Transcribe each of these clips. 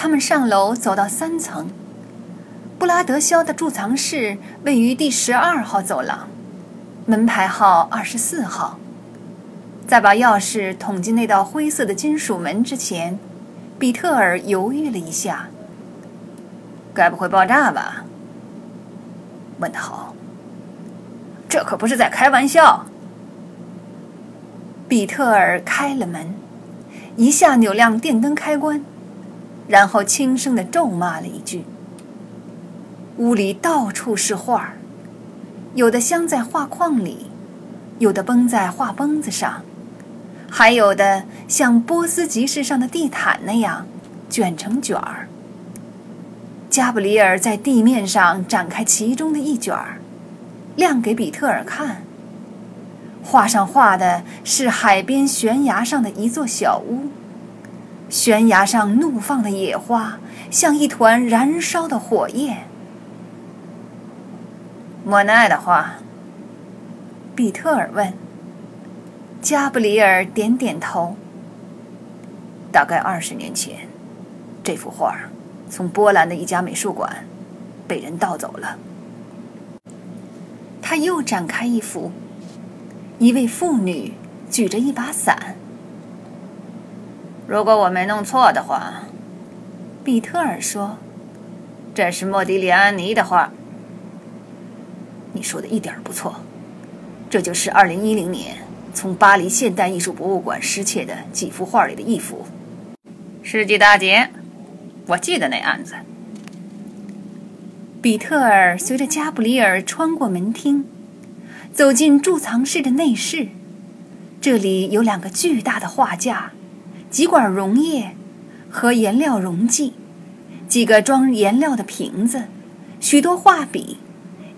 他们上楼走到三层，布拉德肖的贮藏室位于第十二号走廊，门牌号二十四号。在把钥匙捅进那道灰色的金属门之前，比特尔犹豫了一下。该不会爆炸吧？问得好，这可不是在开玩笑。比特尔开了门，一下扭亮电灯开关，然后轻声的咒骂了一句。屋里到处是画有的镶在画框里，有的绷在画绷子上，还有的像波斯集市上的地毯那样卷成卷儿。加布里尔在地面上展开其中的一卷儿，亮给比特尔看。画上画的是海边悬崖上的一座小屋，悬崖上怒放的野花像一团燃烧的火焰。莫奈的画？比特尔问。加布里尔点点头。大概二十年前，这幅画从波兰的一家美术馆被人盗走了。他又展开一幅。一位妇女举着一把伞。如果我没弄错的话，比特尔说：“这是莫迪里安尼的画。”你说的一点不错，这就是二零一零年从巴黎现代艺术博物馆失窃的几幅画里的一幅。世纪大劫，我记得那案子。比特尔随着加布里尔穿过门厅。走进贮藏室的内室，这里有两个巨大的画架，几管溶液和颜料溶剂，几个装颜料的瓶子，许多画笔，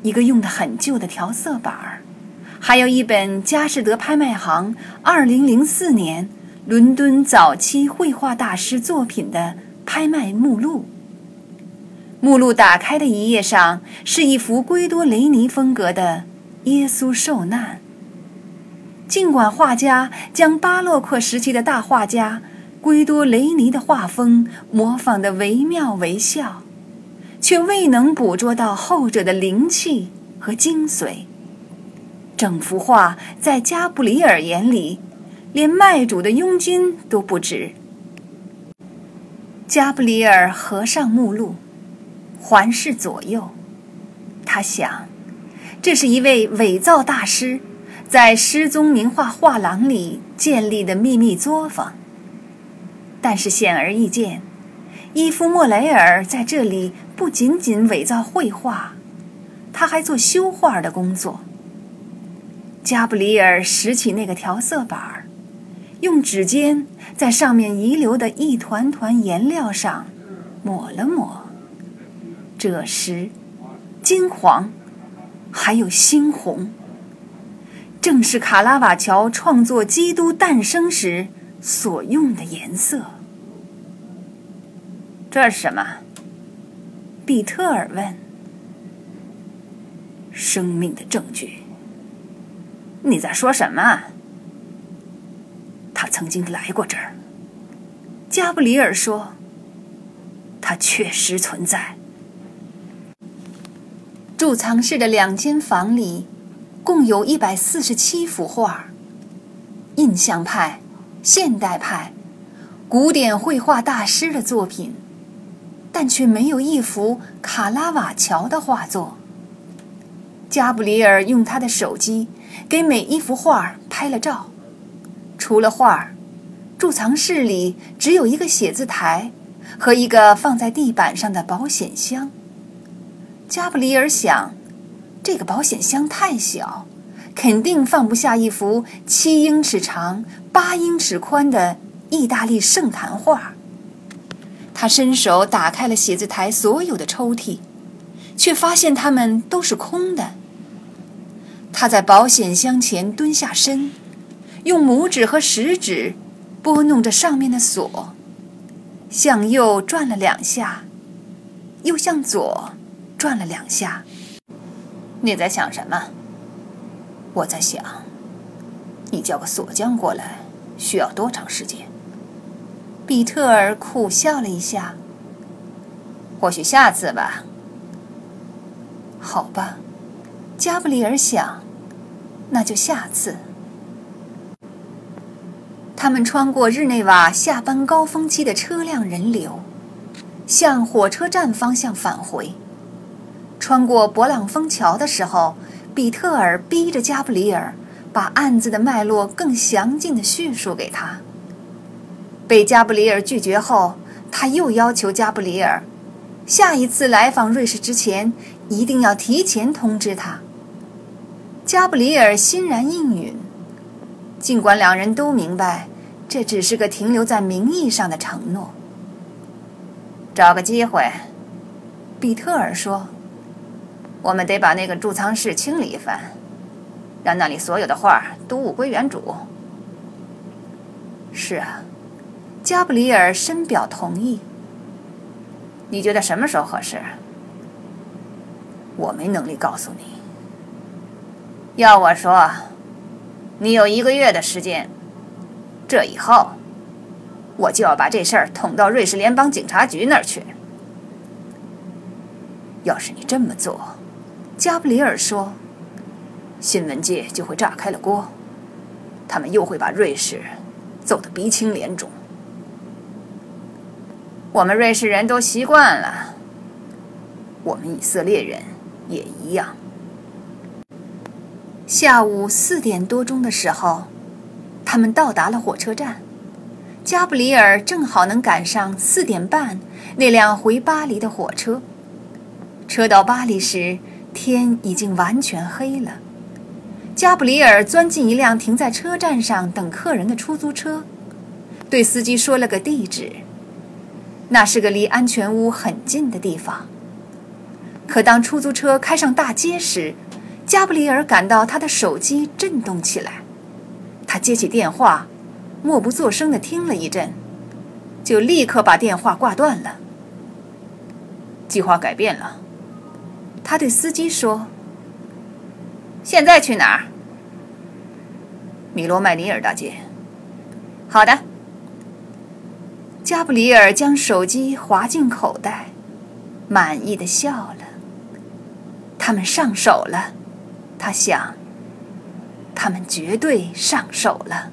一个用的很旧的调色板儿，还有一本佳士得拍卖行2004年伦敦早期绘画大师作品的拍卖目录。目录打开的一页上是一幅圭多雷尼风格的。耶稣受难。尽管画家将巴洛克时期的大画家圭多雷尼的画风模仿得惟妙惟肖，却未能捕捉到后者的灵气和精髓。整幅画在加布里尔眼里，连卖主的佣金都不值。加布里尔合上目录，环视左右，他想。这是一位伪造大师在失踪名画画廊里建立的秘密作坊。但是显而易见，伊夫·莫雷尔在这里不仅仅伪造绘画，他还做修画的工作。加布里尔拾起那个调色板，用指尖在上面遗留的一团团颜料上抹了抹。赭石，金黄。还有猩红，正是卡拉瓦乔创作《基督诞生》时所用的颜色。这是什么？比特尔问。生命的证据。你在说什么？他曾经来过这儿。加布里尔说：“他确实存在。”贮藏室的两间房里，共有一百四十七幅画，印象派、现代派、古典绘画大师的作品，但却没有一幅卡拉瓦乔的画作。加布里尔用他的手机给每一幅画拍了照。除了画，贮藏室里只有一个写字台和一个放在地板上的保险箱。加布里尔想，这个保险箱太小，肯定放不下一幅七英尺长、八英尺宽的意大利圣坛画。他伸手打开了写字台所有的抽屉，却发现它们都是空的。他在保险箱前蹲下身，用拇指和食指拨弄着上面的锁，向右转了两下，又向左。转了两下，你在想什么？我在想，你叫个锁匠过来需要多长时间？比特尔苦笑了一下，或许下次吧。好吧，加布里尔想，那就下次。他们穿过日内瓦下班高峰期的车辆人流，向火车站方向返回。穿过勃朗峰桥的时候，比特尔逼着加布里尔把案子的脉络更详尽的叙述给他。被加布里尔拒绝后，他又要求加布里尔，下一次来访瑞士之前一定要提前通知他。加布里尔欣然应允，尽管两人都明白。这只是个停留在名义上的承诺。找个机会，比特尔说：“我们得把那个贮藏室清理一番，让那里所有的画都物归原主。”是啊，加布里尔深表同意。你觉得什么时候合适？我没能力告诉你。要我说，你有一个月的时间。这以后，我就要把这事儿捅到瑞士联邦警察局那儿去。要是你这么做，加布里尔说，新闻界就会炸开了锅，他们又会把瑞士揍得鼻青脸肿。我们瑞士人都习惯了，我们以色列人也一样。下午四点多钟的时候。他们到达了火车站，加布里尔正好能赶上四点半那辆回巴黎的火车。车到巴黎时，天已经完全黑了。加布里尔钻进一辆停在车站上等客人的出租车，对司机说了个地址，那是个离安全屋很近的地方。可当出租车开上大街时，加布里尔感到他的手机震动起来。他接起电话，默不作声地听了一阵，就立刻把电话挂断了。计划改变了，他对司机说：“现在去哪儿？”米罗麦尼尔大街。好的。加布里尔将手机滑进口袋，满意的笑了。他们上手了，他想。他们绝对上手了。